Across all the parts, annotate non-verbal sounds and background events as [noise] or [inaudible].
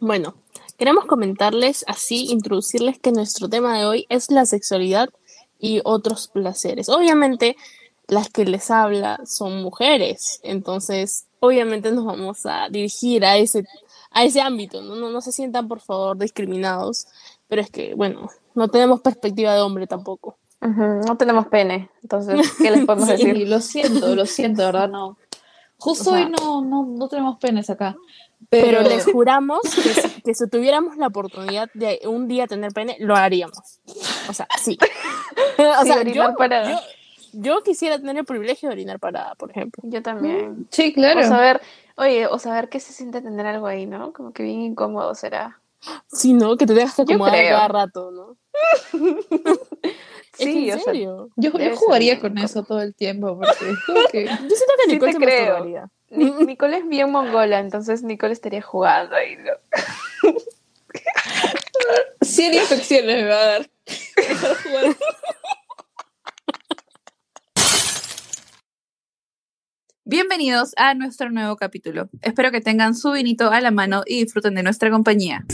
Bueno, queremos comentarles así, introducirles que nuestro tema de hoy es la sexualidad y otros placeres. Obviamente, las que les habla son mujeres, entonces obviamente nos vamos a dirigir a ese, a ese ámbito, ¿no? No, no se sientan por favor discriminados, pero es que, bueno, no tenemos perspectiva de hombre tampoco. No tenemos pene, entonces, ¿qué les podemos [laughs] Sí, decir? lo siento, lo siento, ¿verdad? No. Justo O sea- hoy no, no, no tenemos penes acá. Pero, Pero, les [laughs] juramos que si, que si tuviéramos la oportunidad de un día tener pene, lo haríamos. O sea, sí. [laughs] o Sí, sea, orinar yo, parada. yo, yo quisiera tener el privilegio de orinar parada, por ejemplo. Yo también. sí, claro. O saber, oye, o saber qué se siente tener algo ahí, ¿no? Como que bien incómodo será. Sí, ¿no? Que te que Yo acomodar cada rato, ¿no? [laughs] Sí, en o sea, serio. yo, yo jugaría con incómodo. eso todo el tiempo, porque es como que- Yo siento que Sí Nicole te se creo. Nicole es bien mongola, entonces Nicole estaría jugando ahí. ¿no? 100 infecciones me va a dar. Bienvenidos a nuestro nuevo capítulo. Espero que tengan su vinito a la mano y disfruten de nuestra compañía.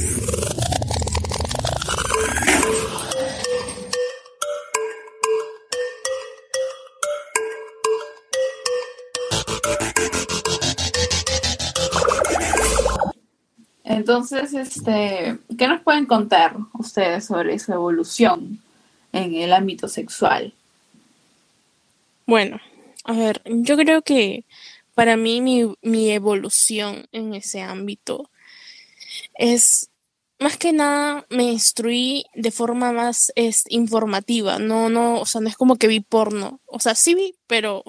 Entonces, este, ¿qué nos pueden contar ustedes sobre su evolución en el ámbito sexual? Bueno, a ver, yo creo que para mí mi, mi evolución en ese ámbito es más que nada me instruí de forma más es, informativa, no, no, o sea, no es como que vi porno, o sea, sí vi, pero,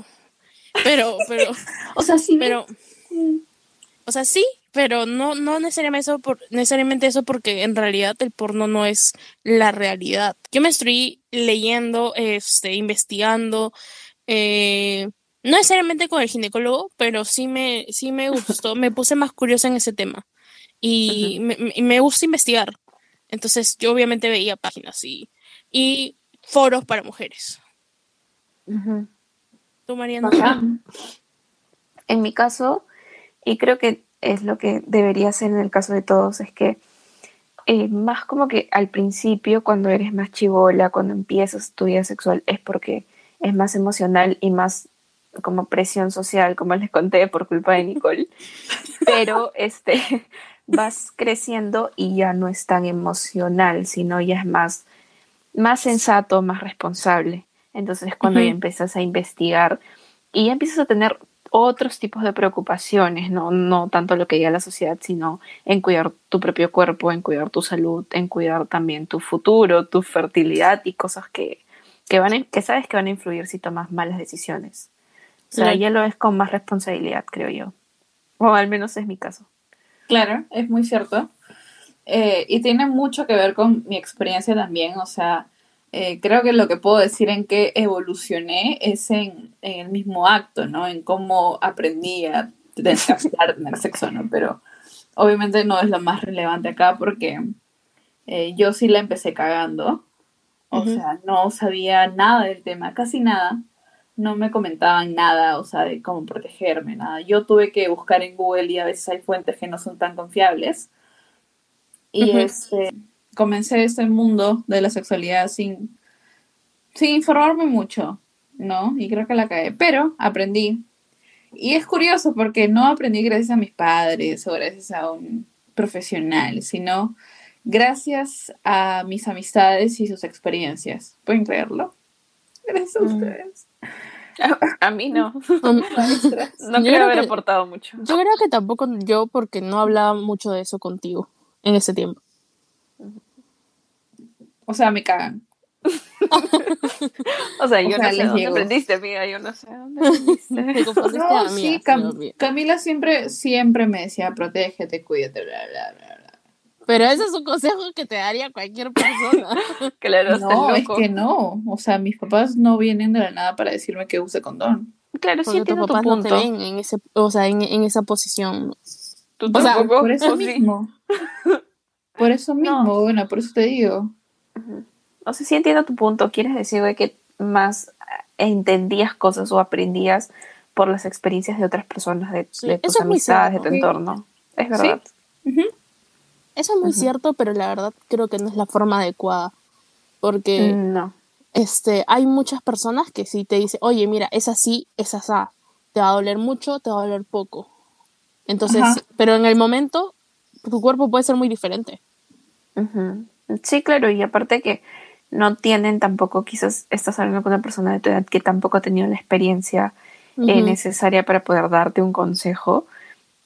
pero, pero, [laughs] O sea, sí, pero, o sea, sí, pero no, no necesariamente eso, por, necesariamente eso porque en realidad el porno no es la realidad. Yo me estoy leyendo, este, investigando, eh, no necesariamente con el ginecólogo, pero sí me, sí me [laughs] gustó, me puse más curiosa en ese tema y me, me- me gusta investigar. Entonces yo obviamente veía páginas y, y foros para mujeres. ¿Tú, Mariana? Bacán. En mi caso, y creo que es lo que debería ser en el caso de todos, es que eh, más como que al principio, cuando eres más chivola, cuando empiezas tu vida sexual, es porque es más emocional y más como presión social, como les conté por culpa de Nicole. [laughs] Pero este [laughs] vas creciendo y ya no es tan emocional, sino ya es más, más sensato, más responsable. Entonces es cuando ya empiezas a investigar y ya empiezas a tener otros tipos de preocupaciones, ¿no? no tanto lo que diga la sociedad, sino en cuidar tu propio cuerpo, en cuidar tu salud, en cuidar también tu futuro, tu fertilidad y cosas que, que, van que sabes que van a influir si tomas malas decisiones. O sea, ya lo es con más responsabilidad, creo yo. O al menos es mi caso. Claro, es muy cierto. Eh, y tiene mucho que ver con mi experiencia también. O sea, eh, creo que lo que puedo decir en que evolucioné es en, en el mismo acto, ¿no? En cómo aprendí a tener, a tener sexo, ¿no? Pero obviamente no es lo más relevante acá porque eh, yo sí la empecé cagando. O sea, no sabía nada del tema, casi nada. No me comentaban nada, o sea, de cómo protegerme, nada. Yo tuve que buscar en Google y a veces hay fuentes que no son tan confiables. Y Ujú. este, comencé este mundo de la sexualidad sin, sin informarme mucho, ¿no? Y creo que la cagué, pero aprendí. Y es curioso porque no aprendí gracias a mis padres o gracias a un profesional, sino gracias a mis amistades y sus experiencias. ¿Pueden creerlo? Gracias a Mm. ustedes. A mí no. Maestras. No [laughs] creo creo haber que- aportado mucho. Yo creo que tampoco yo, porque no hablaba mucho de eso contigo en ese tiempo. O sea, me cagan. [laughs] O sea, yo O sea, no sé dónde llego. aprendiste, amiga. Yo no sé dónde aprendiste. [laughs] No, sí, Cam-. Camila siempre, siempre me decía, protégete, cuídate, bla, bla, bla, bla. Pero ese es un consejo que te daría cualquier persona. [laughs] claro, No, es que no. O sea, mis papás no vienen de la nada para decirme que use condón. Claro, sí Porque entiendo tu papás no te punto. ven en ese, o sea, en, en esa posición. Tú O sea, tampoco, Por eso mismo. Por eso mismo, No. bueno, por eso te digo. Ujú. O sea, sí entiendo tu punto. Quieres decir de que más eh, entendías cosas o aprendías por las experiencias de otras personas, de, Sí, de tus amistades, de tu entorno. Es verdad. Eso es muy cierto, pero la verdad creo que no es la forma adecuada. Porque No. este, hay muchas personas que sí te dicen, oye, mira, es así, es asá. Te va a doler mucho, te va a doler poco. Entonces, Ajá. pero en el momento, tu cuerpo puede ser muy diferente. Sí, claro, y aparte que no tienen tampoco, quizás estás hablando con una persona de tu edad que tampoco ha tenido la experiencia eh, necesaria para poder darte un consejo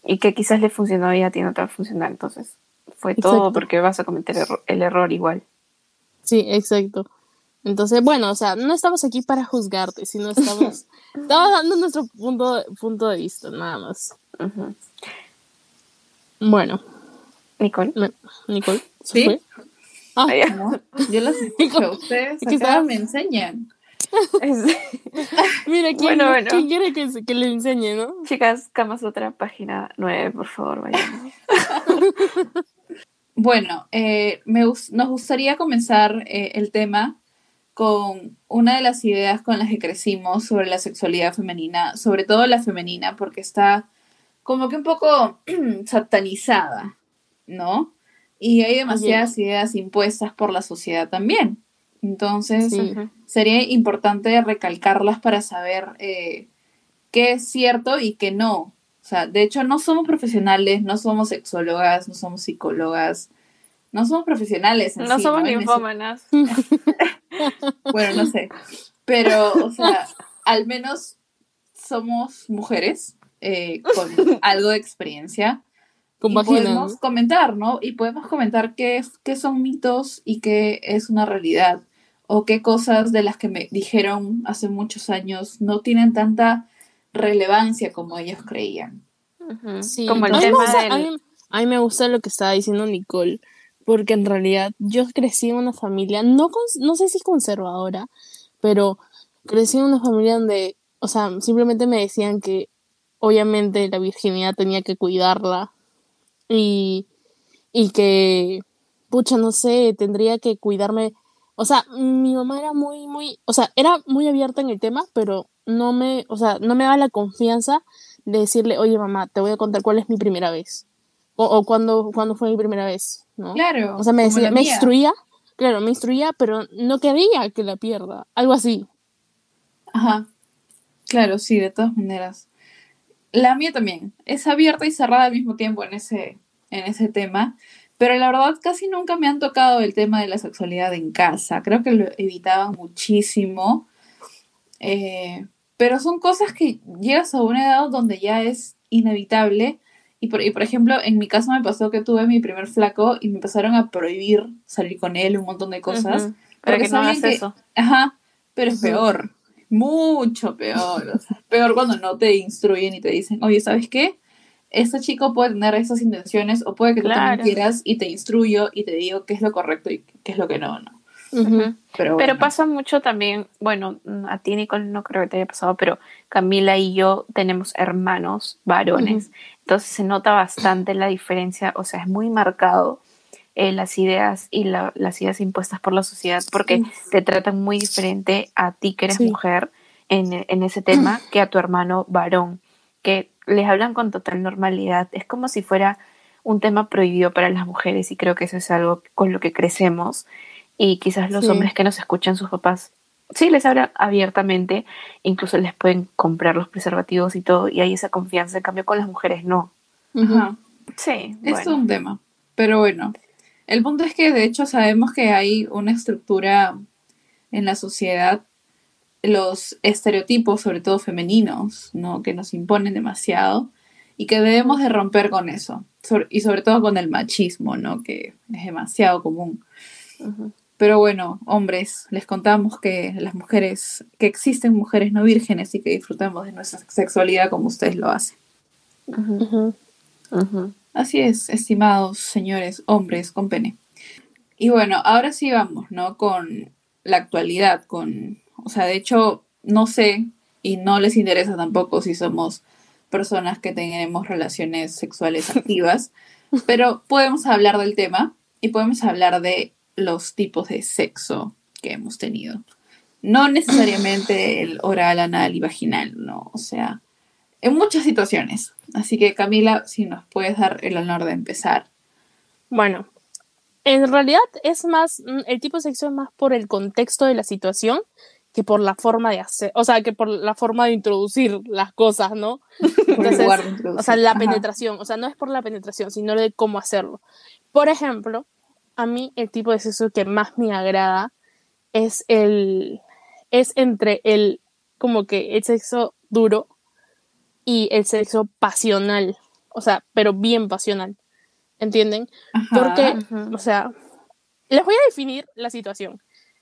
y que quizás le funcionó y a ti no te va a funcionar. Entonces, fue todo porque vas a cometer erro- el error igual. Sí, exacto. Entonces, bueno, o sea, no estamos aquí para juzgarte, sino estamos, [laughs] estamos dando nuestro punto, punto de vista, nada más. Bueno, Nicole. Nicole, ¿se ¿Sí? fue? Ah. ¿no? Yo los [laughs] escucho, ustedes acá estaba- me enseñan. [laughs] mira, ¿quién, Bueno, bueno. quién quiere que, que le enseñe, no? Chicas, Camas otra página 9, por favor, vayan. [laughs] Bueno, eh, me nos gustaría comenzar eh, el tema con una de las ideas con las que crecimos sobre la sexualidad femenina, sobre todo la femenina, porque está como que un poco [clears throat] satanizada, ¿no? Y hay demasiadas ideas impuestas por la sociedad también. Entonces, Sí. Sería importante recalcarlas para saber eh, qué es cierto y qué no. O sea, de hecho, no somos profesionales, no somos sexólogas, no somos psicólogas, no somos profesionales. en No sí, somos ninfómanas. [laughs] Bueno, no sé. Pero, o sea, al menos somos mujeres eh, con [laughs] algo de experiencia. Con y vagina, podemos comentar, ¿no? Y podemos comentar qué, qué son mitos y qué es una realidad. O qué cosas de las que me dijeron hace muchos años no tienen tanta relevancia como ellos creían. Sí, Como el a mí me tema gusta- del... a, mí, a mí me gusta lo que estaba diciendo Nicole, porque en realidad yo crecí en una familia, no, no sé si conservadora, pero crecí en una familia donde, o sea, simplemente me decían que obviamente la virginidad tenía que cuidarla y, y que, pucha, no sé, tendría que cuidarme. O sea, mi mamá era muy, muy, o sea, era muy abierta en el tema, pero no me, o sea, no me daba la confianza de decirle, oye mamá, te voy a contar cuál es mi primera vez. O, o cuándo, cuándo fue mi primera vez, ¿no? Claro. O sea, me decía, me instruía, claro, me instruía, pero no quería que la pierda. Algo así. Ajá. Claro, sí, de todas maneras. La mía también. Es abierta y cerrada al mismo tiempo en ese, en ese tema. Pero la verdad casi nunca me han tocado el tema de la sexualidad en casa. Creo que lo evitaban muchísimo. Eh, pero son cosas que llegas a una edad donde ya es inevitable. Y por, y por ejemplo, en mi caso me pasó que tuve mi primer flaco y me empezaron a prohibir salir con él, un montón de cosas. Ujú. Para que no hagas que- eso. Ajá, pero es peor, mucho peor. o sea, peor cuando no te instruyen y te dicen, oye, ¿sabes qué? Este chico puede tener esas intenciones o puede que tú también quieras y te instruyo y te digo qué es lo correcto y qué es lo que no, ¿no? Pero, pasa mucho también, bueno, a ti Nicole no creo que te haya pasado, pero Camila y yo tenemos hermanos varones, entonces se nota bastante la diferencia, o sea, es muy marcado eh, las ideas y la- las ideas impuestas por la sociedad porque Sí. te tratan muy diferente a ti que eres Sí. mujer en, en ese tema [clears throat] que a tu hermano varón, que les hablan con total normalidad, es como si fuera un tema prohibido para las mujeres y creo que eso es algo con lo que crecemos y quizás los Sí. hombres que nos escuchan, sus papás, sí les hablan abiertamente, incluso les pueden comprar los preservativos y todo, y hay esa confianza, en cambio con las mujeres no. Ajá. Sí, Es bueno. un tema. Pero bueno, el punto es que de hecho sabemos que hay una estructura en la sociedad, los estereotipos, sobre todo femeninos, ¿no? Que nos imponen demasiado y que debemos de romper con eso. Sobre- y sobre todo con el machismo, ¿no? Que es demasiado común. Pero bueno, hombres, les contamos que las mujeres, que existen mujeres no vírgenes y que disfrutamos de nuestra sexualidad como ustedes lo hacen. Así es, estimados señores, hombres con pene. Y bueno, ahora sí vamos, ¿no? Con la actualidad, con, o sea, de hecho, no sé y no les interesa tampoco si somos personas que tenemos relaciones sexuales [laughs] activas, pero podemos hablar del tema y podemos hablar de los tipos de sexo que hemos tenido. No necesariamente el oral, anal y vaginal, ¿no? O sea, en muchas situaciones. Así que Camila, si nos puedes dar el honor de empezar. Bueno, en realidad es más, mm, el tipo de sexo es más por el contexto de la situación que por la forma de hacer, o sea, que por la forma de introducir las cosas, ¿no? [laughs] Entonces, o sea, la penetración, o sea, no es por la penetración, sino de cómo hacerlo. Por ejemplo, a mí el tipo de sexo que más me agrada es el, es entre el, como que el sexo duro y el sexo pasional, o sea, pero bien pasional, ¿entienden? Porque, o sea, les voy a definir la situación.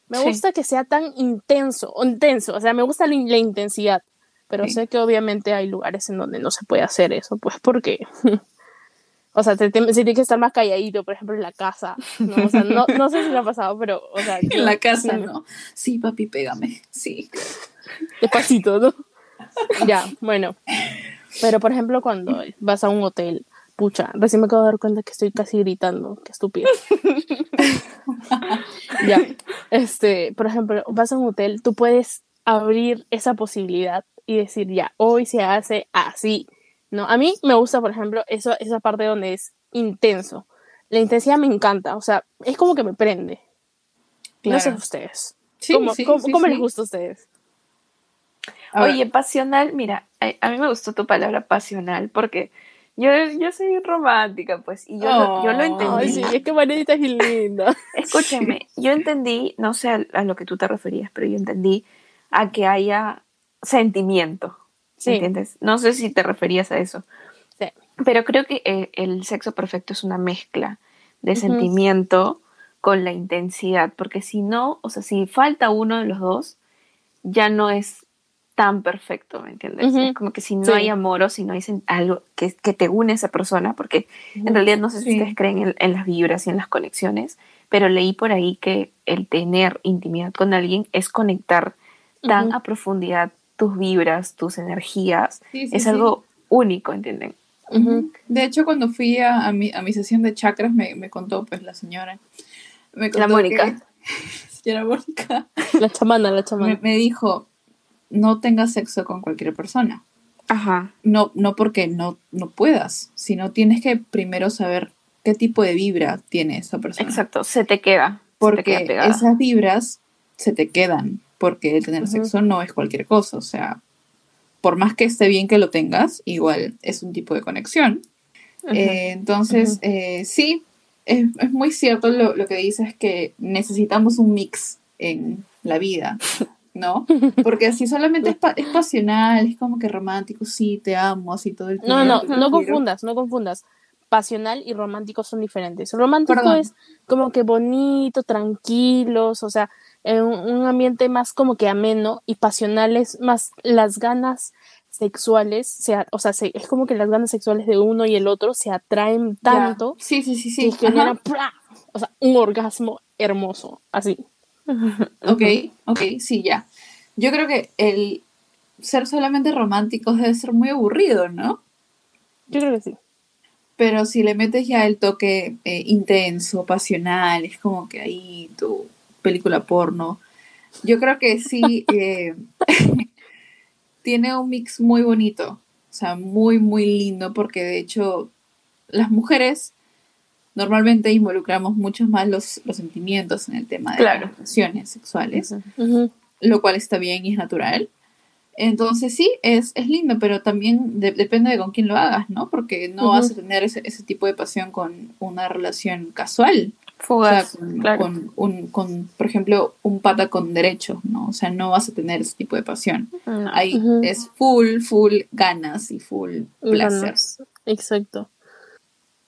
Me gusta que sea tan intenso, intenso, o sea, me gusta la, intensidad, pero sé que obviamente hay lugares en donde no se puede hacer eso, pues porque, [laughs] o sea, se tiene que estar más calladito, por ejemplo, en la casa, ¿no? O sea, no, no sé si lo ha pasado, pero, o sea... [laughs] en la casa, ¿no? Sí, papi, pégame, sí. Despacito, ¿no? [laughs] ya, bueno. Pero, por ejemplo, cuando vas a un hotel, pucha, recién me acabo de dar cuenta que estoy casi gritando, qué estúpido. [laughs] ya, este, por ejemplo, vas a un hotel, tú puedes abrir esa posibilidad y decir, ya, hoy se hace así, ¿no? A mí me gusta, por ejemplo, eso, esa parte donde es intenso. La intensidad me encanta, o sea, es como que me prende. No sé ustedes. ¿Cómo, cómo, les gusta a ustedes? Oye, pasional, mira, a, mí me gustó tu palabra pasional porque yo, yo soy romántica, pues, y yo, lo, yo lo entendí. Ay, sí, es que Manita es linda. [laughs] Escúchame, yo entendí, no sé a, lo que tú te referías, pero yo entendí a que haya sentimiento, ¿entiendes? No sé si te referías a eso. Sí. Pero creo que eh, el, sexo perfecto es una mezcla de sentimiento con la intensidad, porque si no, o sea, si falta uno de los dos, ya no es tan perfecto, ¿me entiendes? Es como que si no hay amor o si no hay algo que, que te une a esa persona, porque en realidad no sé si ustedes creen en, las vibras y en las conexiones, pero leí por ahí que el tener intimidad con alguien es conectar tan a profundidad tus vibras, tus energías, es algo único, ¿entienden? De hecho, cuando fui a, mi, a mi sesión de chakras, me, me contó pues la señora. Me la Mónica. [laughs] señora Mónica. La chamana, la chamana. me dijo, no tengas sexo con cualquier persona. Ajá. No, no porque no, no puedas, sino tienes que primero saber qué tipo de vibra tiene esa persona. Exacto, se te queda. Porque esas vibras se te quedan, porque el tener sexo no es cualquier cosa, o sea, por más que esté bien que lo tengas, igual es un tipo de conexión. Eh, entonces, eh, sí, es, es, muy cierto lo, lo que dices que necesitamos un mix en la vida. [laughs] ¿no? [laughs] Porque así solamente es, es, pasional, es como que romántico, sí, te amo, así todo el tiempo. No, no, no confundas, no confundas. Pasional y romántico son diferentes. Romántico es como que bonito, tranquilos, o sea, en un ambiente más como que ameno y pasional es más las ganas sexuales, sea, o sea, es como que las ganas sexuales de uno y el otro se atraen tanto sí, sí, sí, sí. que generan o sea, un orgasmo hermoso, así. [laughs] Ok, ok, sí, ya. Yo creo que el ser solamente romántico debe ser muy aburrido, ¿no? Yo creo que sí. Pero si le metes ya el toque eh, intenso, pasional, es como que ahí tu película porno. Yo creo que sí [laughs] eh, [laughs] tiene un mix muy bonito, o sea, muy, muy lindo, porque de hecho las mujeres normalmente involucramos mucho más los, los sentimientos en el tema de las relaciones sexuales, lo cual está bien y es natural. Entonces sí, es, es lindo, pero también depende de con quién lo hagas, ¿no? Porque no vas a tener ese, ese, tipo de pasión con una relación casual. Fugaz, con, un, con, por ejemplo, un pata con derechos, ¿no? O sea, no vas a tener ese tipo de pasión. Ahí es full, full ganas y full placer. Exacto.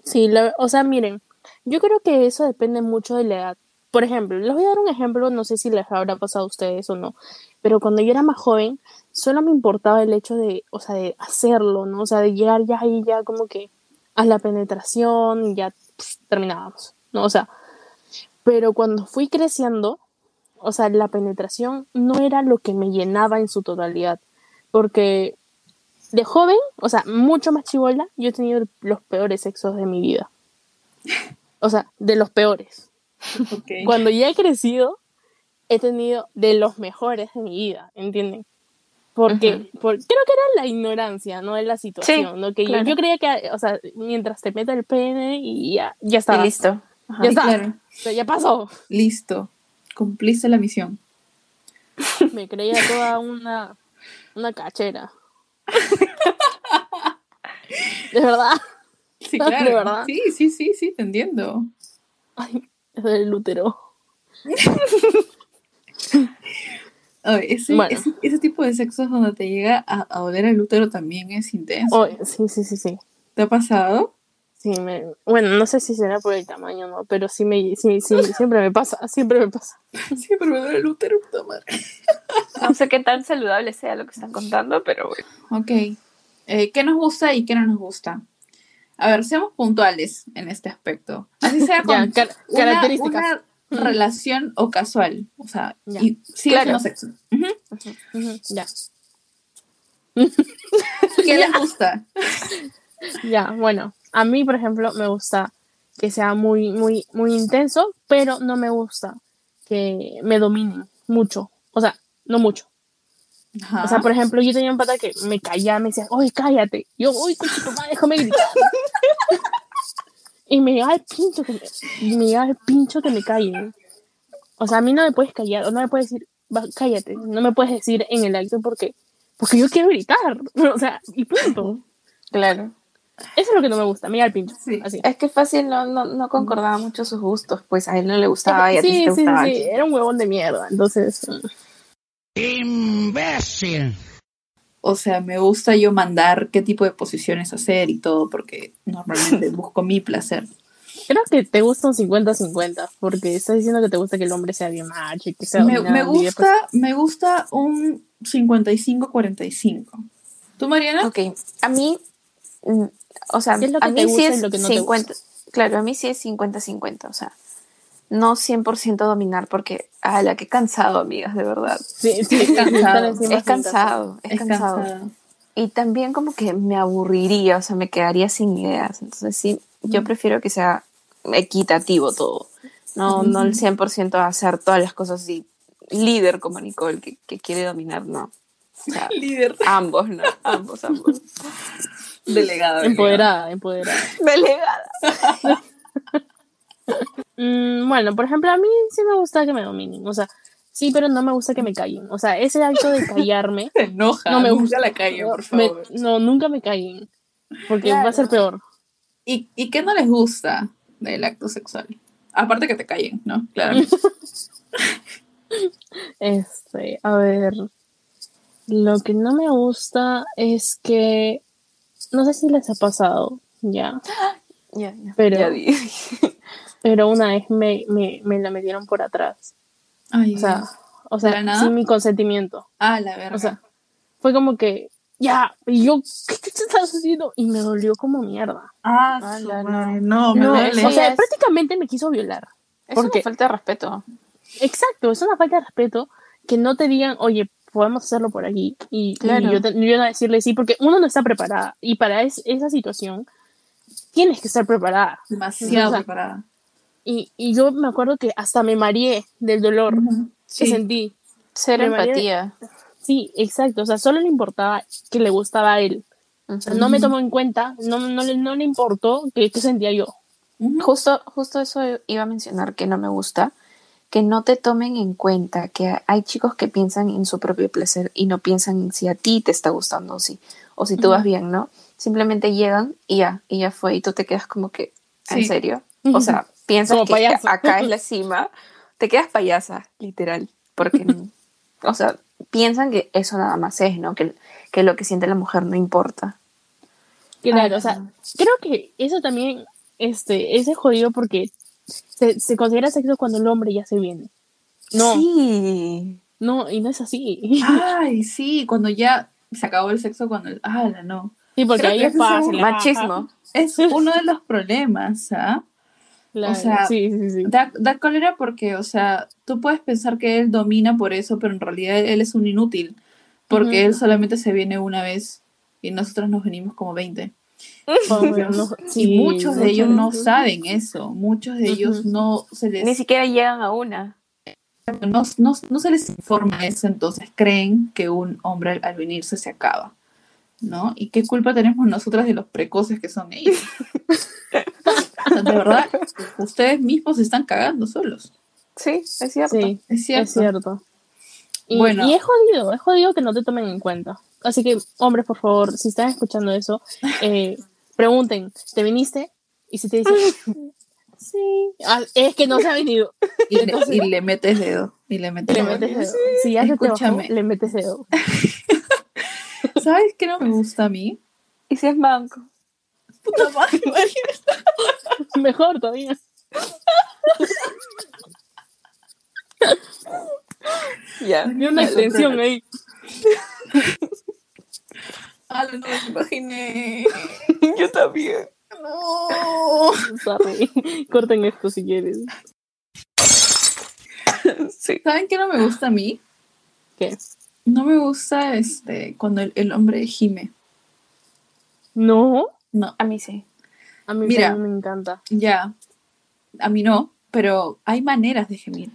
Sí, o sea, miren, yo creo que eso depende mucho de la edad. Por ejemplo, les voy a dar un ejemplo, no sé si les habrá pasado a ustedes o no, pero cuando yo era más joven, solo me importaba el hecho de, o sea, de hacerlo, ¿no? O sea, de llegar ya ahí ya como que a la penetración y ya terminábamos, ¿no? O sea, pero cuando fui creciendo, o sea, la penetración no era lo que me llenaba en su totalidad, porque de joven, o sea, mucho más chivola, yo he tenido los peores sexos de mi vida. O sea, de los peores. Cuando ya he crecido, he tenido de los mejores de mi vida, ¿entienden? Porque, por- creo que era la ignorancia, no de la situación, ¿no? Que yo- claro. yo, creía que, o sea, mientras te meta el pene y ya, ya está. Y listo. Ajá. Ya está. Claro, O sea, ya pasó. listo. Cumpliste la misión. Me creía toda una, una cachera. [laughs] De verdad. Sí, De claro. verdad. Sí, sí, sí, sí, te entiendo. Ay, es del útero. [laughs] Ay, ese, Bueno. ese, ese tipo de sexos donde te llega a, a doler el útero también es intenso. Oh, sí, sí, sí, sí. ¿Te ha pasado? Sí, me, bueno, no sé si será por el tamaño, ¿no? Pero sí me, sí, sí, siempre me pasa, siempre me pasa. [laughs] Siempre me duele el útero, puta madre. No sé qué tan saludable sea lo que están contando, pero bueno. Ok. Eh, ¿Qué nos gusta y qué no nos gusta? A ver, seamos puntuales en este aspecto. Así sea [laughs] con Ya, car- una, características. una [laughs] relación o casual. O sea, Ya. y sigue Claro. sexo. Ya, ¿Qué les gusta? ya, bueno. A mí, por ejemplo, me gusta que sea muy, muy, muy intenso, pero no me gusta que me dominen mucho. O sea, no mucho. Ajá. O sea, por ejemplo, yo tenía un pata que me callaba, me decía, oye, cállate. Yo, oye, coche, tu madre, déjame gritar. [laughs] y me llegaba el pincho que me, me llegaba el pincho que me callen. O sea, a mí no me puedes callar, o no me puedes decir, "Va, cállate. No me puedes decir en el acto porque, porque yo quiero gritar. [laughs] O sea, y punto. Claro. Eso es lo que no me gusta, me llega el pincho. Sí. Así. Es que fácil no, no, no concordaba mucho sus gustos, pues a él no le gustaba y a ti sí sí, te sí, gustaba. sí, era un huevón de mierda. Entonces, mm, imbécil. O sea, me gusta yo mandar qué tipo de posiciones hacer y todo, porque normalmente [laughs] busco mi placer. creo que te gusta un 50-50, porque estás diciendo que te gusta que el hombre sea bien macho y que sea Me, me y después- gusta, me gusta un 55-45. ¿Tú, Mariana? Ok, a mí, mm, o sea, ¿Qué es lo a mí sí es lo que no te 50, claro, a mí sí es 50-50, o sea, no 100% dominar porque, a la que cansado, amigas, de verdad. Sí, sí, Es cansado. Es cansado, es, Es cansado. cansada. Y también como que me aburriría, o sea, me quedaría sin ideas. Entonces sí, yo prefiero que sea equitativo todo. No, no el 100% hacer todas las cosas así. Líder como Nicole, que, que quiere dominar, no. O sea, [laughs] Líder. ambos, no. Ambos, ambos. Delegada. Empoderada, empoderada. [laughs] Delegada. [laughs] Mm, bueno, por ejemplo, a mí sí me gusta que me dominen. O sea, sí, pero no me gusta que me callen. O sea, ese acto de callarme. [laughs] Se enoja. No me nunca gusta. la calle, por me- favor. no, nunca me callen. Porque va a ser peor. ¿Y, ¿Y qué no les gusta del acto sexual? Aparte que te callen, ¿no? Claramente. Este, a ver. Lo que no me gusta es que. No sé si les ha pasado, ya. Ya, ya. Pero- Ya di. [laughs] Pero una vez me, me, me la metieron por atrás. Ay, O sea, o ¿De la sea, nada? sin mi consentimiento. Ah, la verga. O sea, fue como que, ya, y yo, [laughs] ¿qué te estás haciendo? Y me dolió como mierda. ah, Ah, la- no, me No, duele. o sea, es- prácticamente me quiso violar. Es ¿Por una falta de respeto. Exacto, es una falta de respeto que no te digan, oye, podemos hacerlo por aquí. Y, y Claro. yo, te- yo no decirle sí, porque uno no está preparada. Y para es- esa situación tienes que estar preparada. Demasiado o sea, preparada. Y, y yo me acuerdo que hasta me mareé del dolor Ujú. que Sí. sentí. Ser Me mareé. empatía. Sí, exacto. O sea, solo le importaba que le gustaba a él. O sea, no me tomó en cuenta, no, no, le, no le importó qué, qué sentía yo. Ujú. Justo, justo eso iba a mencionar que no me gusta, que no te tomen en cuenta que hay chicos que piensan en su propio placer y no piensan en si a ti te está gustando o si, o si tú vas bien, ¿no? Simplemente llegan y ya, y ya fue, y tú te quedas como que, ¿en Sí. serio? O sea, piensas Como que payaso. acá es la [laughs] cima, te quedas payasa, literal, porque, o sea, piensan que eso nada más es, ¿no? Que, que lo que siente la mujer no importa. Claro, o sea, creo que eso también este, es jodido porque se, se considera sexo cuando el hombre ya se viene. No, Sí. no, y no es así. Ay, sí, cuando ya se acabó el sexo, cuando el... Ah, la no. Sí, porque Creo ahí es ese es un fácil. Machismo. Es uno de los problemas, ¿ah? Claro, O sea, sí, sí, sí. Da, da cólera porque, o sea, tú puedes pensar que él domina por eso, pero en realidad él es un inútil, porque él solamente se viene una vez y nosotros nos venimos como 20. [laughs] Sí, y muchos de ellos no saben eso, muchos de ellos no se les... Ni siquiera llegan a una. no, no, no se les informa eso, entonces creen que un hombre al, al venirse se acaba, ¿no? ¿Y qué culpa tenemos nosotras de los precoces que son ellos? O sea, de verdad, ustedes mismos se están cagando solos. Sí, es cierto. Sí, Es cierto. es cierto. Y, Bueno. y es jodido, es jodido que no te tomen en cuenta. Así que, hombres, por favor, si están escuchando eso, eh, pregunten, ¿te viniste? Y si te dicen, [laughs] sí, ah, es que no se ha venido. Y le, Entonces- y le metes dedo. Y le metes Le metes dedo. Si ya se te bajó, Escúchame. le metes dedo. [laughs] ¿Sabes qué no me gusta a mí? ¿Y si es manco? Puta madre. [laughs] Mejor todavía. Ya. Ni una extensión ahí. Ah, no me imaginé. [laughs] Yo también. No. Sorry. [laughs] Corten esto si quieres. Sí. ¿Saben qué no me gusta a mí? ¿Qué? No me gusta este cuando el, el hombre gime. No, No, A mí sí. a mí Mira. me encanta. ya. A mí no, pero hay maneras de gemir.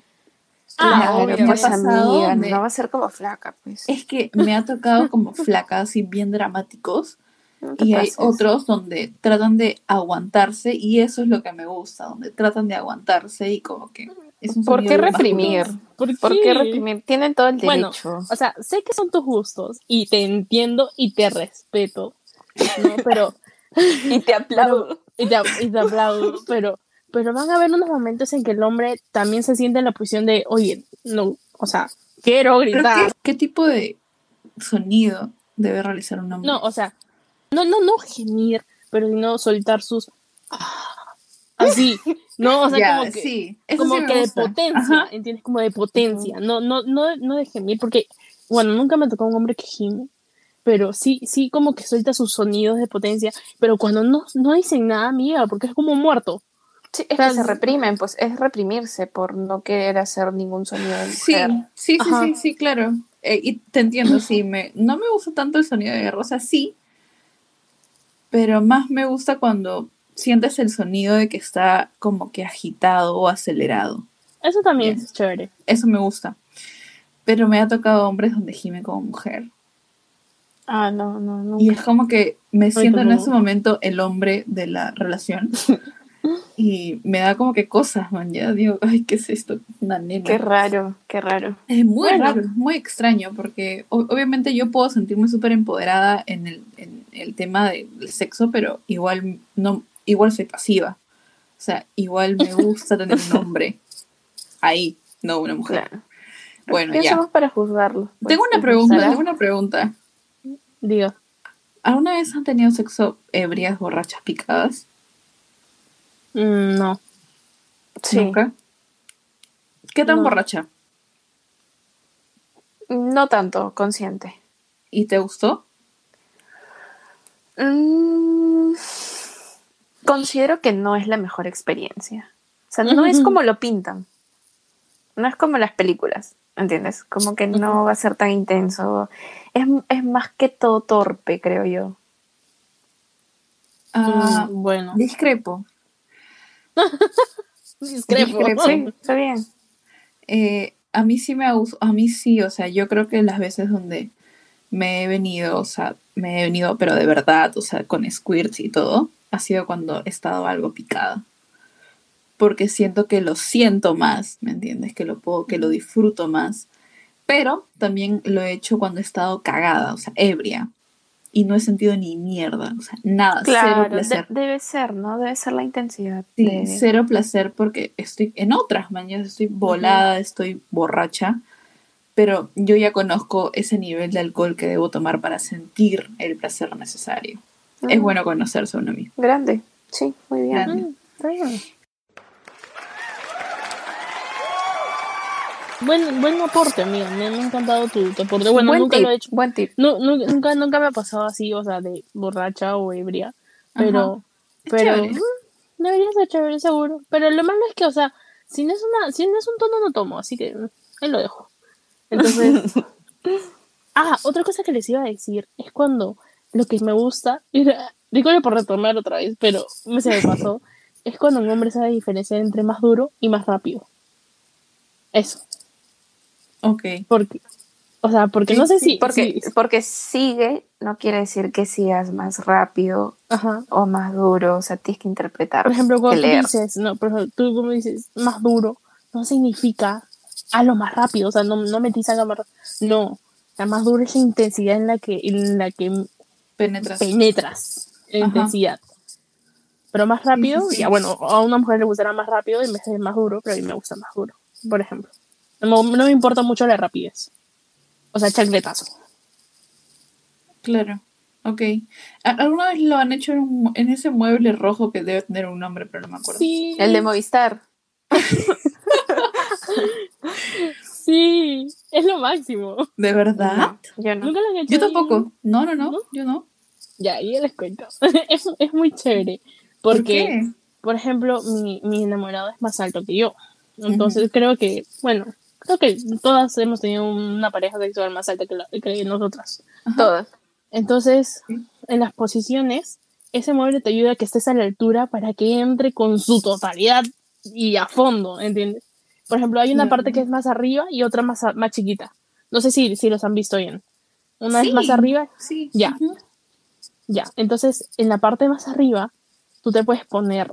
Ah, Claro, me ha pues pasado amiga, no va a ser como flaca, pues. Es que [laughs] me ha tocado como flacas y bien dramáticos. No Y hay otros donde tratan de aguantarse y eso es lo que me gusta, donde tratan de aguantarse y como que es un ¿Por qué reprimir? ¿Por ¿Por qué reprimir? Tienen todo el Bueno, derecho. O sea, sé que son tus gustos y te entiendo y te respeto, [laughs] ¿no? Pero, y te [laughs] aplaudo. y te, y te aplaudo, pero, pero van a haber unos momentos en que el hombre también se siente en la posición de, oye, no, o sea, quiero gritar. ¿qué, qué tipo de sonido debe realizar un hombre? No, o sea, no, no, no gemir, pero sino soltar sus "Ah", así, ¿no? O sea, [laughs] Ya, como que, sí, como sí que de potencia, Ajá. ¿entiendes? Como de potencia, no, no, no, no de gemir, porque, bueno, nunca me tocó un hombre que gime, pero sí, sí como que suelta sus sonidos de potencia, pero cuando no, no dicen nada, amiga, porque es como muerto. Sí, es sea, que se reprimen, pues es reprimirse por no querer hacer ningún sonido de Sí, mujer. sí, sí, Ajá. sí, sí, claro. Eh, y te entiendo, sí, me, no me gusta tanto el sonido de guerra, o sea, sí, pero más me gusta cuando sientes el sonido de que está como que agitado o acelerado. Eso también es chévere. Eso me gusta. Pero me ha tocado hombres donde gime como mujer. Ah, no, no, no. Y es como que me siento en ese momento el hombre de la relación. [laughs] y me da como que cosas, man. Ya digo, ay, ¿qué es esto? Una nena. Qué raro, qué raro. Es muy Bueno. raro, muy extraño, porque obviamente yo puedo sentirme súper empoderada en el, en el tema de- del sexo, pero igual no, igual soy pasiva. O sea, igual me [laughs] gusta tener un hombre ahí, no una mujer. Claro. Bueno, ¿Quién ya. somos para juzgarlo? Pues, Tengo una ¿sí? pregunta, tengo una pregunta. Digo, ¿Alguna vez han tenido sexo ebrias, borrachas, picadas? Mm, no. Sí. ¿Nunca? ¿Qué tan No. borracha? No tanto, consciente. ¿Y te gustó? Mm, considero que no es la mejor experiencia. O sea, no es como lo pintan. No es como las películas, ¿entiendes? Como que no va a ser tan intenso. Es, es más que todo torpe, creo yo. Ah, Mm, bueno. discrepo. Discrepo. discrepo. Sí, está bien. Eh, a mí sí me ha gust- a mí sí, o sea, yo creo que las veces donde me he venido, o sea, me he venido, pero de verdad, o sea, con squirts y todo, ha sido cuando he estado algo picada. Porque siento que lo siento más, ¿me entiendes? Que lo puedo, que lo disfruto más. Pero también lo he hecho cuando he estado cagada, o sea, ebria. Y no he sentido ni mierda, o sea, nada, cero Claro, de- placer. debe ser, ¿no? Debe ser la intensidad. Sí, de- cero placer porque estoy en otras mañanas, estoy volada, estoy borracha, pero yo ya conozco ese nivel de alcohol que debo tomar para sentir el placer necesario. Es bueno conocerse a uno mismo. Grande, sí, muy bien. Grande. Mm, Buen, buen aporte, amiga. Me, me ha encantado tu, tu aporte. Bueno, buen nunca tip, lo he hecho. buen tip. No, nu- nunca, nunca me ha pasado así, o sea, de borracha o ebria. Pero, Es pero chévere. debería ser chévere, seguro. Pero lo malo es que, o sea, si no es una, si no es un tono, no tomo, así que mm, ahí lo dejo. Entonces, [laughs] ah, otra cosa que les iba a decir es cuando lo que me gusta, [laughs] era, disculpe por retomar otra vez, pero me se me pasó, [laughs] es cuando un hombre sabe diferenciar entre más duro y más rápido. Eso. Ok. Porque, o sea, porque Sí, no sé sí, si... Porque, si- porque sigue no quiere decir que sigas más rápido ajá. o más duro, o sea, tienes que interpretar. Por ejemplo, cuando tú leer. dices, no, por ejemplo, tú como dices más duro, no significa a lo más rápido, o sea, no, no metís a más rápido. No, la más duro es la intensidad en la que, en la que Penetras. penetras, la Ajá. intensidad. Pero más rápido, Sí, ya bueno, a una mujer le gustará más rápido y me más duro, pero a mí me gusta más duro, por ejemplo. No, no me importa mucho la rapidez. O sea, chancletazo. Claro. Ok. ¿A- ¿Alguna vez lo han hecho en, un- en ese mueble rojo que debe tener un nombre, pero no me acuerdo? Sí. El de Movistar. [laughs] Sí, es lo máximo. ¿De verdad? Yo no. Nunca lo han hecho. Yo ahí? tampoco. No, no, no. ¿No? Yo no. Ya, yo les cuento. [laughs] es, es muy chévere. ¿Por Porque, qué? por ejemplo, mi, mi enamorado es más alto que yo. Entonces creo que, bueno, creo que todas hemos tenido una pareja sexual más alta que, la- que nosotras. Ajá. Todas. Entonces, en las posiciones, ese mueble te ayuda a que estés a la altura para que entre con su totalidad y a fondo, ¿entiendes? Por ejemplo, hay una Claro. parte que es más arriba y otra más, más chiquita. No sé si, si los han visto bien. Una Sí. es más arriba Sí. Ya. Ya, entonces en la parte más arriba tú te puedes poner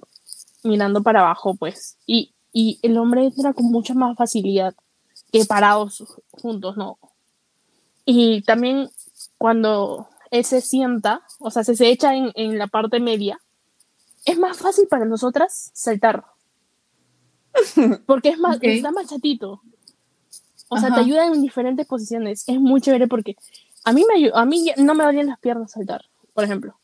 mirando para abajo, pues, y, y el hombre entra con mucha más facilidad que parados juntos, ¿no? Y también cuando él se sienta, o sea, se, se echa en, en la parte media, es más fácil para nosotras saltar. [laughs] Porque es más, Ok. está más chatito. O sea, te Ajá. ayuda en diferentes posiciones. Es muy chévere porque a mí, me, a mí no me dolían las piernas saltar, por ejemplo.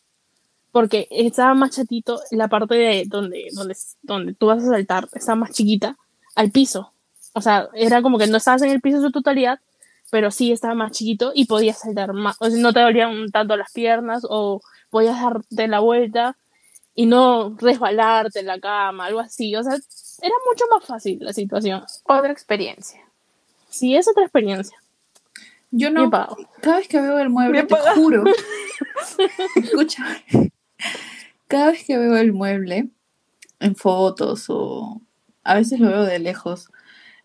Porque estaba más chatito la parte de donde, donde, donde tú vas a saltar, estaba más chiquita al piso. O sea, era como que no estabas en el piso en su totalidad, pero sí estaba más chiquito y podías saltar más. O sea, no te dolían tanto las piernas o podías darte la vuelta y no resbalarte en la cama, algo así. O sea, era mucho más fácil la situación. Otra experiencia. Sí, es otra experiencia. Yo no. Cada vez que veo el mueble, te juro. [laughs] Escucha. Cada vez que veo el mueble en fotos o a veces lo veo de lejos,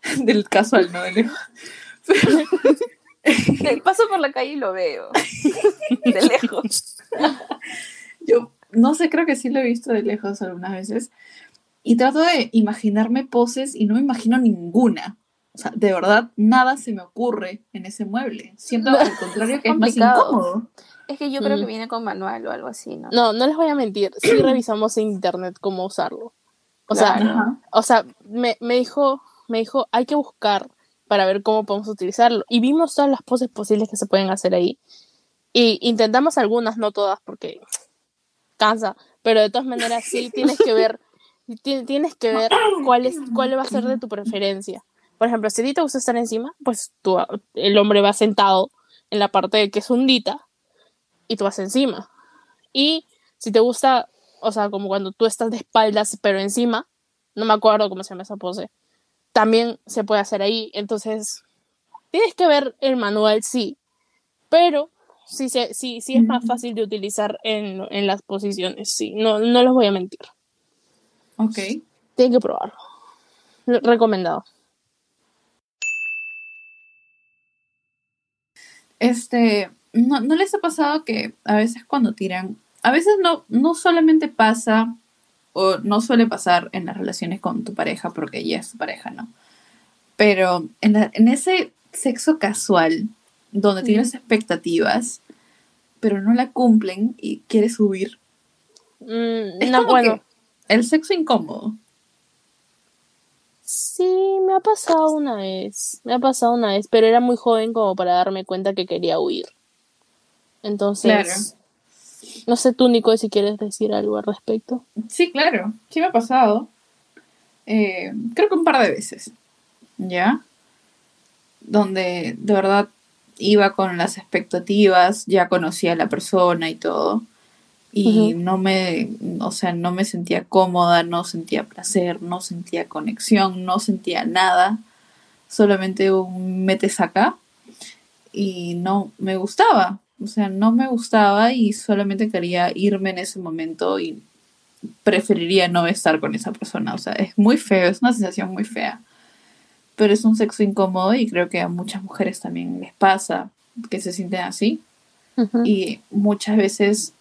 [laughs] del casual, no de lejos. [laughs] Paso por la calle y lo veo. [laughs] De lejos. Yo no sé, creo que sí lo he visto de lejos algunas veces. Y trato de imaginarme poses y no me imagino ninguna. O sea, de verdad, nada se me ocurre en ese mueble. Siento al contrario que es más incómodo. Es que yo creo que Mm. viene con manual o algo así, ¿no? No, no les voy a mentir. Sí [clears throat] revisamos en internet cómo usarlo. O sea. Ajá. o sea, me, me dijo, me dijo, hay que buscar para ver cómo podemos utilizarlo. Y vimos todas las poses posibles que se pueden hacer ahí. Y intentamos algunas, no todas, porque cansa. Pero de todas maneras, sí tienes que ver, ti- tienes que ver cuál es, cuál va a ser de tu preferencia. Por ejemplo, si a ti te gusta estar encima, pues tú, el hombre va sentado en la parte que es hundita y tú vas encima. Y si te gusta, o sea, como cuando tú estás de espaldas pero encima, no me acuerdo cómo se llama esa pose, también se puede hacer ahí. Entonces, tienes que ver el manual, sí, pero sí, sí, sí es más fácil de utilizar en, en las posiciones, sí, no, no les voy a mentir. Ok. Tienen que probarlo. Lo- Recomendado. Este, ¿no, ¿no les ha pasado que a veces cuando tiran, a veces no, no solamente pasa o no suele pasar en las relaciones con tu pareja porque ya es tu pareja, ¿no? Pero en, la- en ese sexo casual donde tienes expectativas, pero no la cumplen y quieres subir, Mm, es no, como bueno, que el sexo incómodo. sí, me ha pasado una vez, me ha pasado una vez, pero era muy joven como para darme cuenta que quería huir. Entonces, Claro. No sé tú, Nico, si quieres decir algo al respecto. Sí, claro, sí me ha pasado. Eh, creo que un par de veces, ¿ya? Donde de verdad iba con las expectativas, ya conocía a la persona y todo, y no me, o sea, no me sentía cómoda, no sentía placer, no sentía conexión, no sentía nada, solamente un mete saca y no me gustaba, o sea, no me gustaba y solamente quería irme en ese momento y preferiría no estar con esa persona. O sea, es muy feo, es una sensación muy fea. pero es un sexo incómodo y creo que a muchas mujeres también les pasa que se sienten así. Y muchas veces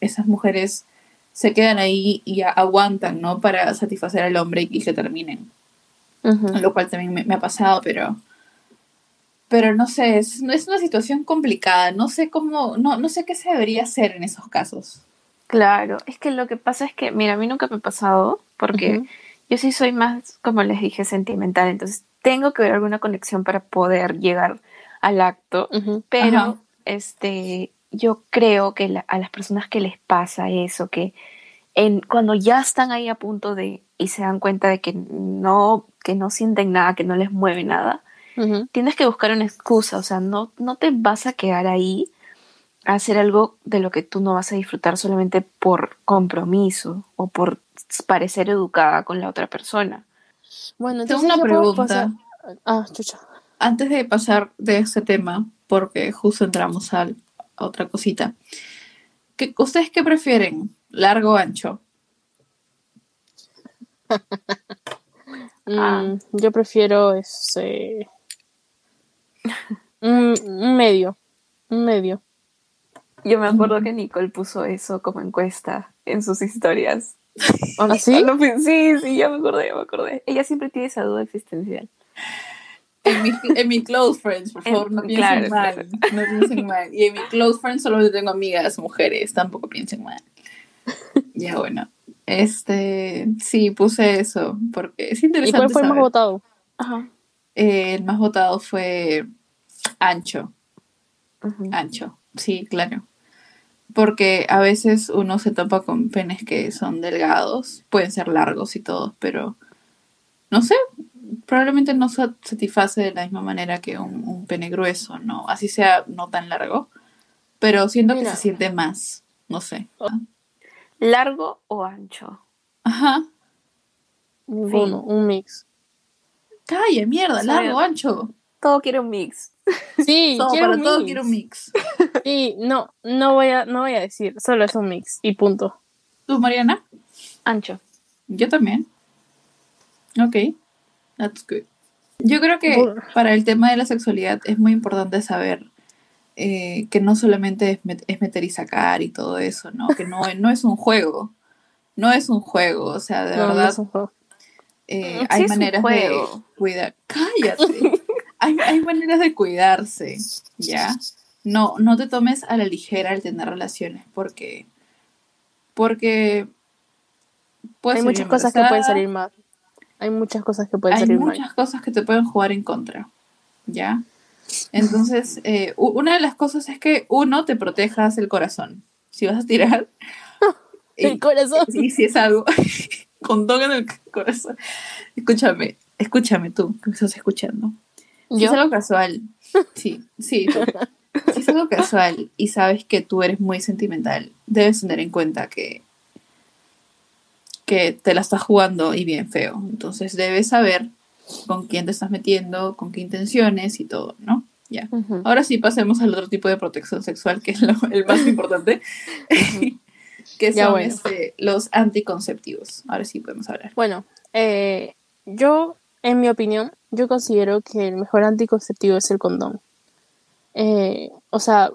esas mujeres se quedan ahí y aguantan, ¿no? Para satisfacer al hombre y que terminen. Lo cual también me, ha pasado, pero... Pero no sé, es, es una situación complicada. No sé cómo, no, no sé qué se debería hacer en esos casos. Claro, es que lo que pasa es que, mira, a mí nunca me ha pasado, porque yo sí soy más, como les dije, sentimental, entonces tengo que ver alguna conexión para poder llegar al acto, pero este, yo creo que a las personas que les pasa eso, que en, cuando ya están ahí a punto de y se dan cuenta de que no, que no sienten nada, que no les mueve nada, tienes que buscar una excusa, o sea, no, no te vas a quedar ahí a hacer algo de lo que tú no vas a disfrutar solamente por compromiso o por parecer educada con la otra persona. Bueno, entonces Tengo una pregunta. Ah, chucha. Antes de pasar de este tema, porque justo entramos a, otra cosita. ¿Qué, ¿Ustedes qué prefieren? ¿Largo o ancho? [laughs] Mm, yo prefiero ese. Un, medio. Un medio. Yo me acuerdo que Nicole puso eso como encuesta en sus historias. ¿Ah, sí? sí, sí, ya me acordé, ya me acordé. Ella siempre tiene esa duda existencial. En mi, en mi close friends, por favor, no piensen mal. No piensen mal. Y en mi close friends solo tengo amigas mujeres, tampoco piensen mal. Ya bueno. Este, sí, puse eso, porque es interesante. ¿Y cuál fue el más votado? Ajá. Eh, el más votado fue ancho. Ancho, sí, claro. Porque a veces uno se topa con penes que son delgados, pueden ser largos y todo, pero no sé, probablemente no satisface de la misma manera que un, pene grueso, ¿no? Así sea no tan largo, pero siento que se siente más, no sé. ¿Largo o ancho? Ajá. Ninguno, un mix. Calla, mierda, largo, o ancho. Todo quiere un mix. Sí, [laughs] quiero para todo quiero un mix. Sí, no, no voy a, no voy a decir, solo es un mix y punto. ¿Tú, Mariana? Ancho. Yo también. Ok. That's good. Yo creo que para el tema de la sexualidad es muy importante saber eh, que no solamente es, meter y sacar y todo eso, ¿no? Que no, [laughs] no es un juego. No es un juego, o sea, de verdad. Eh, hay maneras de cuidar. Cállate. Hay, maneras de cuidarse, ¿ya? No, no te tomes a la ligera el tener relaciones, porque. Porque. hay muchas cosas que pueden salir mal. Hay muchas cosas que pueden salir mal. Hay muchas cosas que te pueden jugar en contra, ¿ya? Entonces, eh, una de las cosas es que uno te protejas el corazón. Si vas a tirar. [laughs] el corazón. Sí, si es algo. [laughs] con en el corazón. Escúchame, escúchame tú, que me estás escuchando. Si es algo casual. [laughs] Sí, sí, Si es algo casual y sabes que tú eres muy sentimental, debes tener en cuenta que que te la estás jugando y bien feo. Entonces debes saber con quién te estás metiendo, con qué intenciones y todo, ¿no? Ya. Ahora sí pasemos al otro tipo de protección sexual, que es el más [laughs] importante, [laughs] que son este, los anticonceptivos. Ahora sí podemos hablar. Bueno, eh, yo, en mi opinión, yo considero que el mejor anticonceptivo es el condón. Eh, o sea,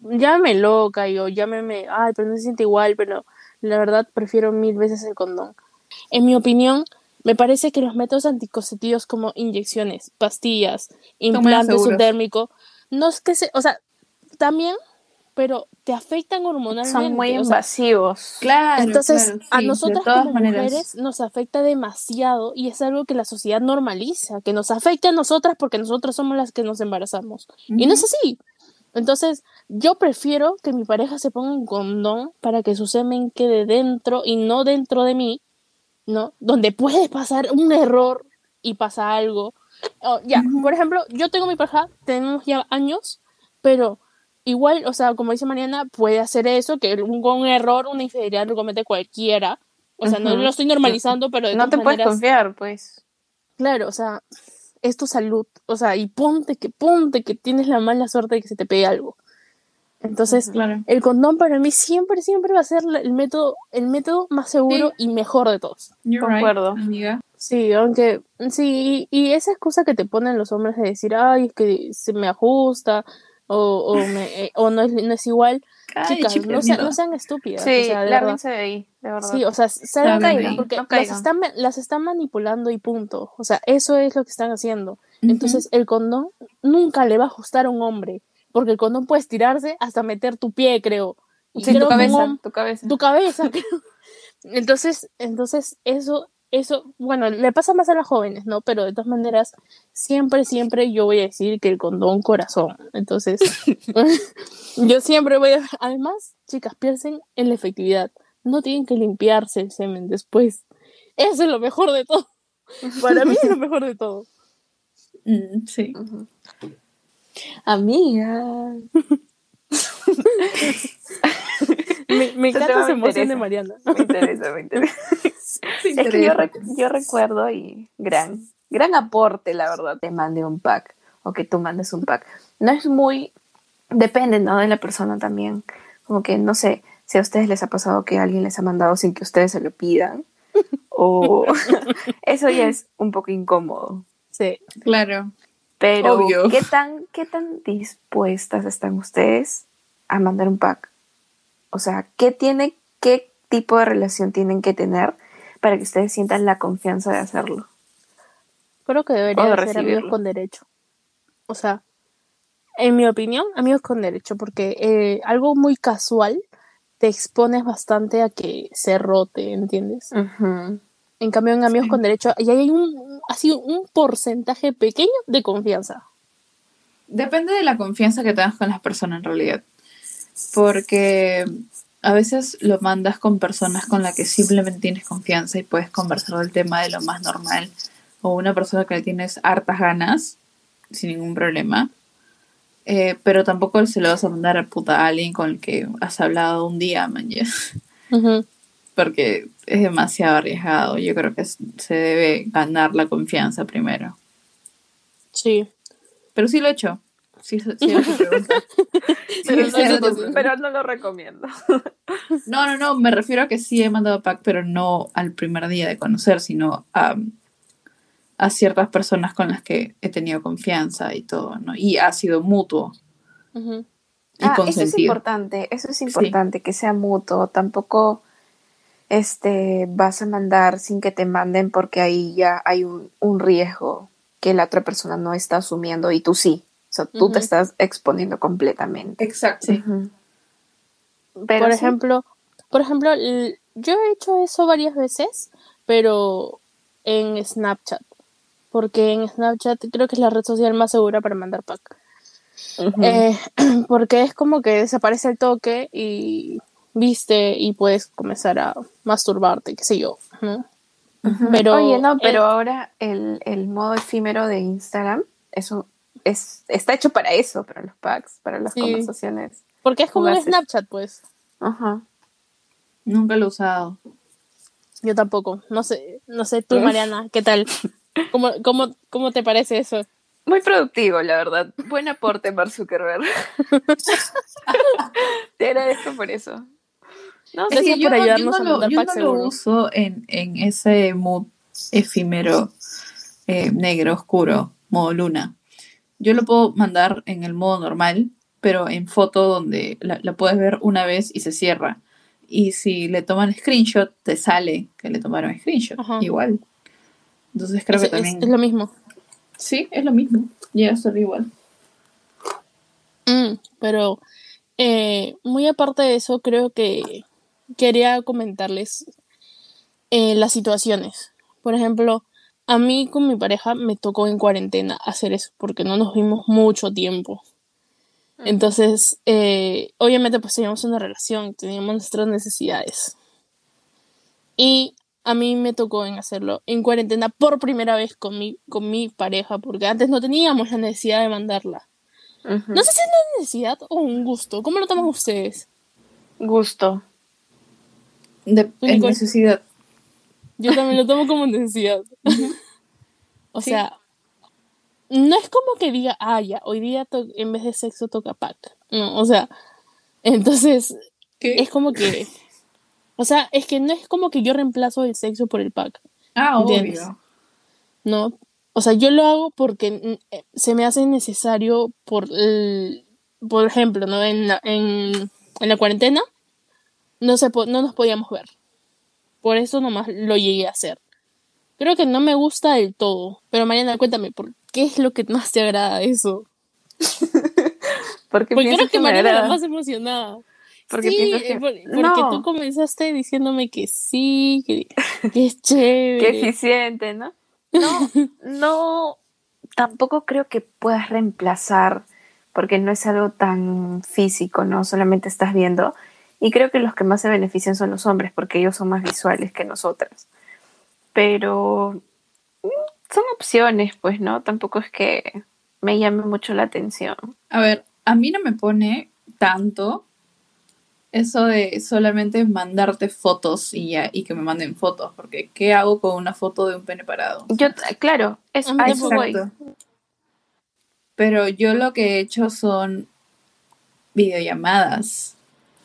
llámeme loca y o llámeme, ay, pero no se siente igual, pero la verdad prefiero mil veces el condón. En mi opinión, me parece que los métodos anticonceptivos como inyecciones, pastillas, implante subdérmico, no es que se, o sea, también, pero te afectan hormonalmente. Son muy invasivos. claro. Entonces, a nosotras como mujeres nos afecta demasiado y es algo que la sociedad normaliza, que nos afecta a nosotras porque nosotras somos las que nos embarazamos. Y no es así. Entonces, yo prefiero que mi pareja se ponga un condón para que su semen quede dentro y no dentro de mí, ¿no? Donde puede pasar un error y pasa algo. Oh, ya, por ejemplo, yo tengo mi pareja, tenemos ya años, pero igual, o sea, como dice Mariana, puede hacer eso, que un, un error, una infidelidad lo comete cualquiera. O sea, no lo estoy normalizando, pero de No te puedes confiar, pues. Claro, o sea, es tu salud, o sea, y ponte que, ponte que tienes la mala suerte de que se te pegue algo. Entonces, el condón para mí siempre, siempre va a ser el método, el método más seguro y mejor de todos. Concuerdo. amiga. Sí, aunque, sí, y, y esa excusa que te ponen los hombres de decir, ay, es que se me ajusta, o, o, me, eh, o no, es, no es igual, Ay, chicas, no, sean, no. no sean estúpidas. Sí, o sea, de verdad. de ahí, de verdad. Sí, o sea, dan caigan, cuenta porque no las están, las están manipulando y punto. O sea, eso es lo que están haciendo. Entonces, el condón nunca le va a ajustar a un hombre, porque el condón puede estirarse hasta meter tu pie, creo. Y Sí, creo tu un cabeza, tu cabeza. tu cabeza. [laughs] creo. Entonces, entonces eso, eso, bueno, le pasa más a las jóvenes, ¿no? Pero de todas maneras, siempre, siempre yo voy a decir que el condón corazón. Entonces, [laughs] [laughs] yo siempre voy a, además, chicas, piensen en la efectividad. No tienen que limpiarse el semen después. Eso es lo mejor de todo. [laughs] Para mí es lo mejor de todo. Mm, sí. Ujú. Amiga. Me, me encanta esa emoción de. Mariana. Me interesa, me interesa. [laughs] Es que yo, yo recuerdo y gran, gran aporte, la verdad, te mande un pack o que tú mandes un pack. No es muy, depende, ¿no? De la persona también. Como que, no sé, si a ustedes les ha pasado que alguien les ha mandado sin que ustedes se lo pidan. O [laughs] [laughs] eso ya es un poco incómodo. Sí. Claro. Pero, Obvio. ¿qué tan, ¿qué tan dispuestas están ustedes a mandar un pack? O sea, ¿qué tiene, qué tipo de relación tienen que tener para que ustedes sientan la confianza de hacerlo? Creo que O debería de de ser amigos con derecho. O sea, en mi opinión, amigos con derecho, porque eh, algo muy casual te expones bastante a que se rote, ¿entiendes? En cambio, en amigos Sí. con derecho, y hay un, así un porcentaje pequeño de confianza. Depende de la confianza que tengas con las personas en realidad. Porque a veces lo mandas con personas con las que simplemente tienes confianza y puedes conversar del tema de lo más normal. O una persona que le tienes hartas ganas, sin ningún problema. Eh, pero tampoco se lo vas a mandar a puta a alguien con el que has hablado un día, man. Porque es demasiado arriesgado. Yo creo que se debe ganar la confianza primero. Sí. Pero sí lo he hecho. [laughs] Pero, no, no, sí. pero no lo recomiendo. [laughs] No, no, no, me refiero a que sí he mandado pack, pero no al primer día de conocer, sino a, a ciertas personas con las que he tenido confianza y todo, ¿no? Y ha sido mutuo y Ah, eso es importante, eso es importante, que sea mutuo. Tampoco este, vas a mandar sin que te manden porque ahí ya hay un, un riesgo que la otra persona no está asumiendo y tú sí. O sea, tú te estás exponiendo completamente. Exacto. Sí. Ujú. Pero por sí, ejemplo, por ejemplo, yo he hecho eso varias veces, pero en Snapchat. Porque en Snapchat creo que es la red social más segura para mandar pack. Eh, [clears throat] porque es como que desaparece el toque y viste y puedes comenzar a masturbarte, qué sé yo, ¿no? Pero, Oye, no, pero ahora el, el modo efímero de Instagram, eso es, está hecho para eso, para los packs, para las Sí. conversaciones. Porque es como un. Snapchat, pues. Ajá. Nunca lo he usado. Yo tampoco. No sé, no sé tú. Mariana, ¿qué tal? [laughs] ¿Cómo, cómo, cómo te parece eso? Muy productivo, la verdad. Buen aporte, Mark Zuckerberg. [laughs] Te agradezco por eso. No, Gracias Es que yo por no- ayudarnos yo a no, lo- yo no lo uso en, en ese mood efímero eh, negro, oscuro, modo luna. Yo lo puedo mandar en el modo normal, pero en foto donde la, la puedes ver una vez y se cierra. Y si le toman screenshot, te sale que le tomaron screenshot. Ajá. Igual. Entonces creo Es, que también... es- es lo mismo. Sí, es lo mismo. Llega a ser igual. Mm, pero eh, muy aparte de eso, creo que quería comentarles eh, las situaciones. Por ejemplo, a mí con mi pareja me tocó en cuarentena hacer eso porque no nos vimos mucho tiempo. Entonces, eh, obviamente pues teníamos una relación, teníamos nuestras necesidades. Y a mí me tocó en hacerlo en cuarentena por primera vez con mi, con mi pareja, porque antes no teníamos la necesidad de mandarla. No sé si es una necesidad o un gusto. ¿Cómo lo toman ustedes? Gusto. De, necesidad. Yo también lo tomo como necesidad. [laughs] o Sí. sea, no es como que diga, ah, ya, hoy día en vez de sexo toca pack. No, o sea, entonces ¿Qué? es como que. O sea, es que no es como que yo reemplazo el sexo por el pack. Ah, ¿Entiendes? obvio. ¿no? O sea, yo lo hago porque mm, eh, se me hace necesario por, por ejemplo, ¿no? En la, en, la cuarentena no, se no nos podíamos ver. Por eso nomás lo llegué a hacer. Creo que no me gusta del todo. Pero Mariana, cuéntame, ¿por qué es lo que más te agrada eso? [laughs] porque, creo que, Mariana es la más emocionada. Porque sí, que... porque tú comenzaste diciéndome que sí, que, es chévere. que eficiente, ¿no? No, [laughs] no, tampoco creo que puedas reemplazar, porque no es algo tan físico, ¿no? Solamente estás viendo. Y creo que los que más se benefician son los hombres, porque ellos son más visuales que nosotras. Pero mm, son opciones, pues, ¿no? Tampoco es que me llame mucho la atención. A ver, a mí no me pone tanto eso de solamente mandarte fotos y ya, y que me manden fotos, porque ¿qué hago con una foto de un pene parado? Yo, claro, es Exacto. Pero yo lo que he hecho son videollamadas.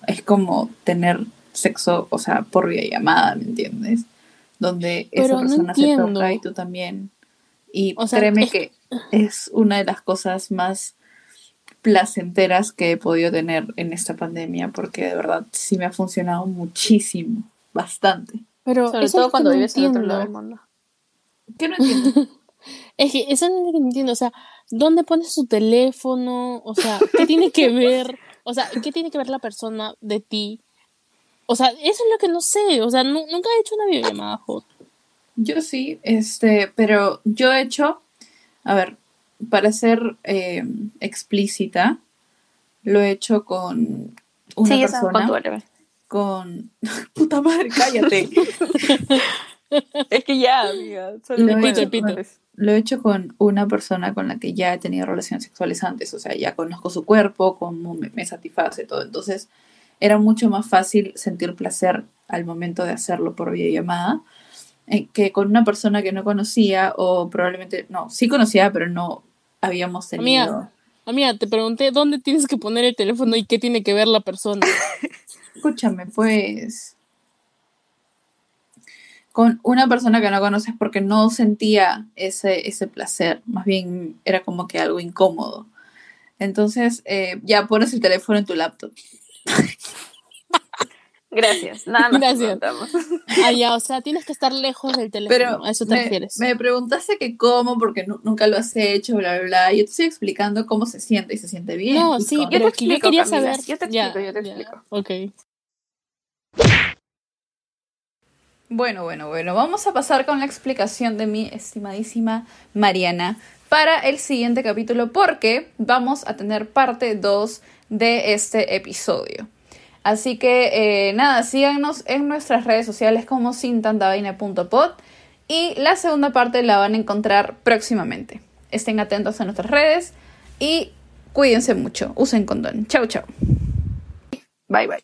Es como tener sexo, o sea, por videollamada, ¿me entiendes? Donde esa persona se toca y tú también. Y créeme que es una de las cosas más placenteras que he podido tener en esta pandemia, porque de verdad sí me ha funcionado muchísimo, bastante. Pero sobre todo cuando vives en otro lado del mundo. ¿Qué no entiendo? [laughs] es que eso no entiendo, o sea, ¿dónde pones tu teléfono? O sea, ¿qué tiene que ver? O sea, ¿qué tiene que ver la persona de ti? O sea, eso es lo que no sé, o sea, nunca he hecho una videollamada hot. Yo sí, este, pero yo he hecho, a ver, para ser eh, explícita, lo he hecho con una persona. Con, con [laughs] puta madre, cállate. [laughs] es que ya, amiga. Lo he, hecho con, lo he hecho con una persona con la que ya he tenido relaciones sexuales antes, o sea, ya conozco su cuerpo, cómo me, me satisface todo. Entonces, era mucho más fácil sentir placer al momento de hacerlo por videollamada eh, que con una persona que no conocía o probablemente, no, sí conocía, pero no habíamos tenido. Amiga, amiga, te pregunté dónde tienes que poner el teléfono y qué tiene que ver la persona. [laughs] Escúchame, pues. Con una persona que no conoces porque no sentía ese, ese placer, más bien era como que algo incómodo. Entonces, eh, ya pones el teléfono en tu laptop. Gracias, nada más. Gracias. Ah, ya, o sea, tienes que estar lejos del teléfono. Pero a eso te me, refieres. Me preguntaste que cómo, porque nunca lo has hecho, bla, bla, bla. Yo te estoy explicando cómo se siente y se siente bien. No, sí, yo te explico, yo quería saber. Yo te explico, yo te explico. Ok. Bueno, bueno, bueno. Vamos a pasar con la explicación de mi estimadísima Mariana para el siguiente capítulo, porque vamos a tener parte 2 de este episodio. Así que eh, nada, síganos en nuestras redes sociales como sintantabaina.pod y la segunda parte la van a encontrar próximamente. Estén atentos a nuestras redes y cuídense mucho. Usen condón. Chau, chau. Bye, bye.